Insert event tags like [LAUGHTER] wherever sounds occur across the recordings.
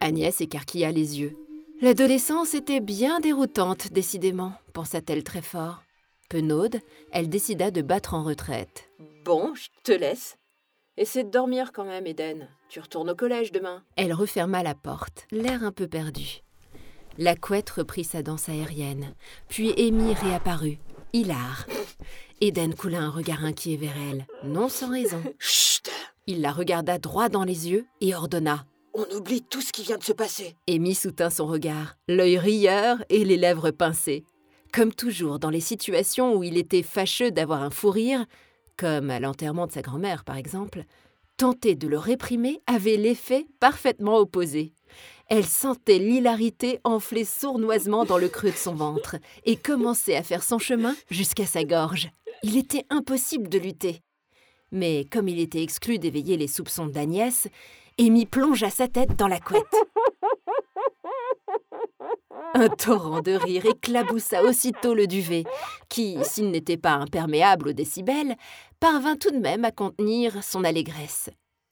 Agnès écarquilla les yeux. L'adolescence était bien déroutante, décidément, pensa-t-elle très fort. Penaude, elle décida de battre en retraite. Bon, je te laisse. Essaie de dormir quand même, Eden. Tu retournes au collège demain. Elle referma la porte, l'air un peu perdu. La couette reprit sa danse aérienne, puis Amy réapparut, hilar. Eden coula un regard inquiet vers elle, non sans raison. Chut Il la regarda droit dans les yeux et ordonna. On oublie tout ce qui vient de se passer. Amy soutint son regard, l'œil rieur et les lèvres pincées. Comme toujours dans les situations où il était fâcheux d'avoir un fou rire, comme à l'enterrement de sa grand-mère par exemple, tenter de le réprimer avait l'effet parfaitement opposé. Elle sentait l'hilarité enfler sournoisement dans le creux de son ventre et commençait à faire son chemin jusqu'à sa gorge. Il était impossible de lutter. Mais comme il était exclu d'éveiller les soupçons d'Agnès, Amy plongea sa tête dans la couette. Un torrent de rire éclaboussa aussitôt le duvet, qui, s'il n'était pas imperméable aux décibels, parvint tout de même à contenir son allégresse.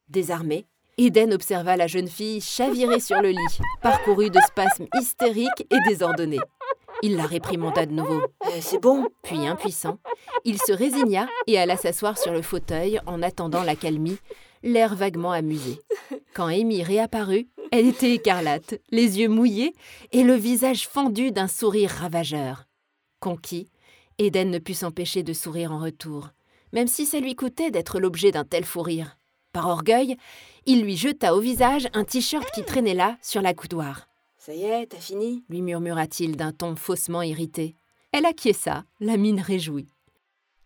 Désarmé, Eden observa la jeune fille chavirer sur le lit, parcourue de spasmes hystériques et désordonnés. Il la réprimanda de nouveau. Eh, c'est bon Puis, impuissant, il se résigna et alla s'asseoir sur le fauteuil en attendant l'accalmie, l'air vaguement amusé. Quand Amy réapparut, elle était écarlate, les yeux mouillés et le visage fendu d'un sourire ravageur. Conquis, Eden ne put s'empêcher de sourire en retour, même si ça lui coûtait d'être l'objet d'un tel fou rire. Par orgueil, il lui jeta au visage un t-shirt qui traînait là, sur la coudoir. Ça y est, t'as fini? lui murmura-t-il d'un ton faussement irrité. Elle acquiesça, la mine réjouie.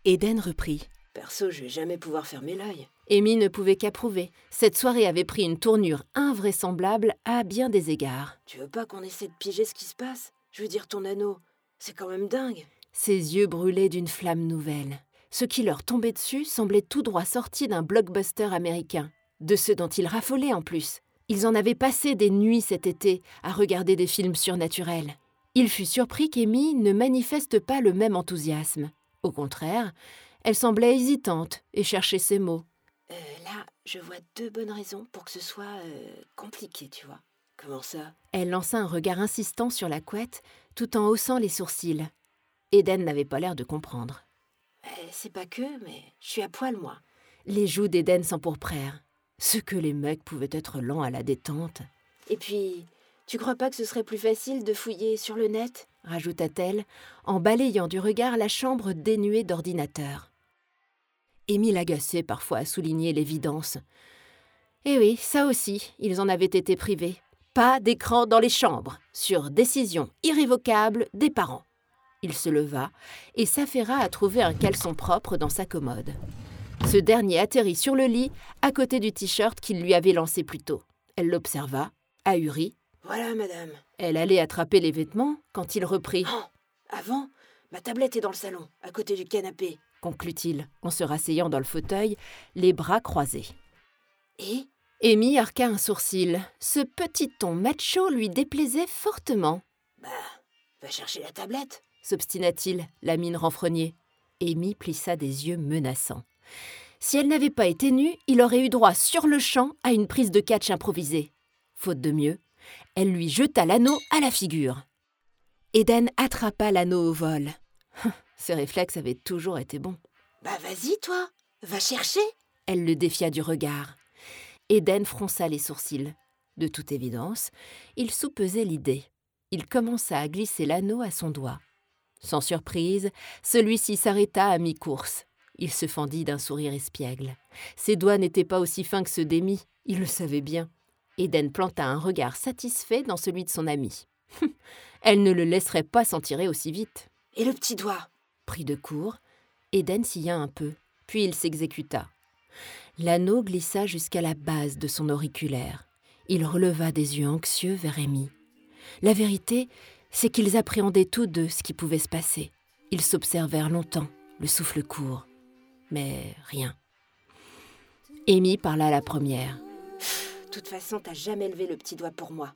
Eden reprit. Perso, je vais jamais pouvoir fermer l'œil. Amy ne pouvait qu'approuver. Cette soirée avait pris une tournure invraisemblable à bien des égards. Tu veux pas qu'on essaie de piger ce qui se passe? Je veux dire, ton anneau, c'est quand même dingue. Ses yeux brûlaient d'une flamme nouvelle. Ce qui leur tombait dessus semblait tout droit sorti d'un blockbuster américain. De ceux dont ils raffolaient en plus. Ils en avaient passé des nuits cet été à regarder des films surnaturels. Il fut surpris qu'Amy ne manifeste pas le même enthousiasme. Au contraire, elle semblait hésitante et cherchait ses mots. Euh, là, je vois deux bonnes raisons pour que ce soit euh, compliqué, tu vois. Comment ça? Elle lança un regard insistant sur la couette, tout en haussant les sourcils. Eden n'avait pas l'air de comprendre. C'est pas que, mais je suis à poil, moi. Les joues d'Eden s'empourprèrent. Ce que les mecs pouvaient être lents à la détente, Et puis, tu crois pas que ce serait plus facile de fouiller sur le net? rajouta-t-elle, en balayant du regard la chambre dénuée d'ordinateur. Émile agaçait parfois à souligner l'évidence. Eh oui, ça aussi, ils en avaient été privés. Pas d'écran dans les chambres, sur décision irrévocable des parents. Il se leva et s'affaira à trouver un caleçon propre dans sa commode. Ce dernier atterrit sur le lit, à côté du t-shirt qu'il lui avait lancé plus tôt. Elle l'observa, ahurie. Voilà, madame. Elle allait attraper les vêtements quand il reprit, Oh, avant, ma tablette est dans le salon, à côté du canapé. conclut-il, en se rasseyant dans le fauteuil, les bras croisés. Et? Amy arqua un sourcil. Ce petit ton macho lui déplaisait fortement. Bah, va chercher la tablette. S'obstina-t-il, la mine renfrognée. Amy plissa des yeux menaçants. Si elle n'avait pas été nue, il aurait eu droit sur le champ à une prise de catch improvisée. Faute de mieux, elle lui jeta l'anneau à la figure. Eden attrapa l'anneau au vol. [LAUGHS] Ses réflexes avaient toujours été bons. Bah, vas-y, toi. Va chercher. Elle le défia du regard. Eden fronça les sourcils. De toute évidence, il soupesait l'idée. Il commença à glisser l'anneau à son doigt. Sans surprise, celui-ci s'arrêta à mi-course. Il se fendit d'un sourire espiègle. Ses doigts n'étaient pas aussi fins que ceux d'Amy, il le savait bien. Eden planta un regard satisfait dans celui de son ami. [LAUGHS] Elle ne le laisserait pas s'en tirer aussi vite. Et le petit doigt? Pris de court, Eden silla un peu, puis il s'exécuta. L'anneau glissa jusqu'à la base de son auriculaire. Il releva des yeux anxieux vers Amy. La vérité, c'est qu'ils appréhendaient tous deux ce qui pouvait se passer. Ils s'observèrent longtemps, le souffle court. Mais rien. Amy parla la première. De toute façon, t'as jamais levé le petit doigt pour moi.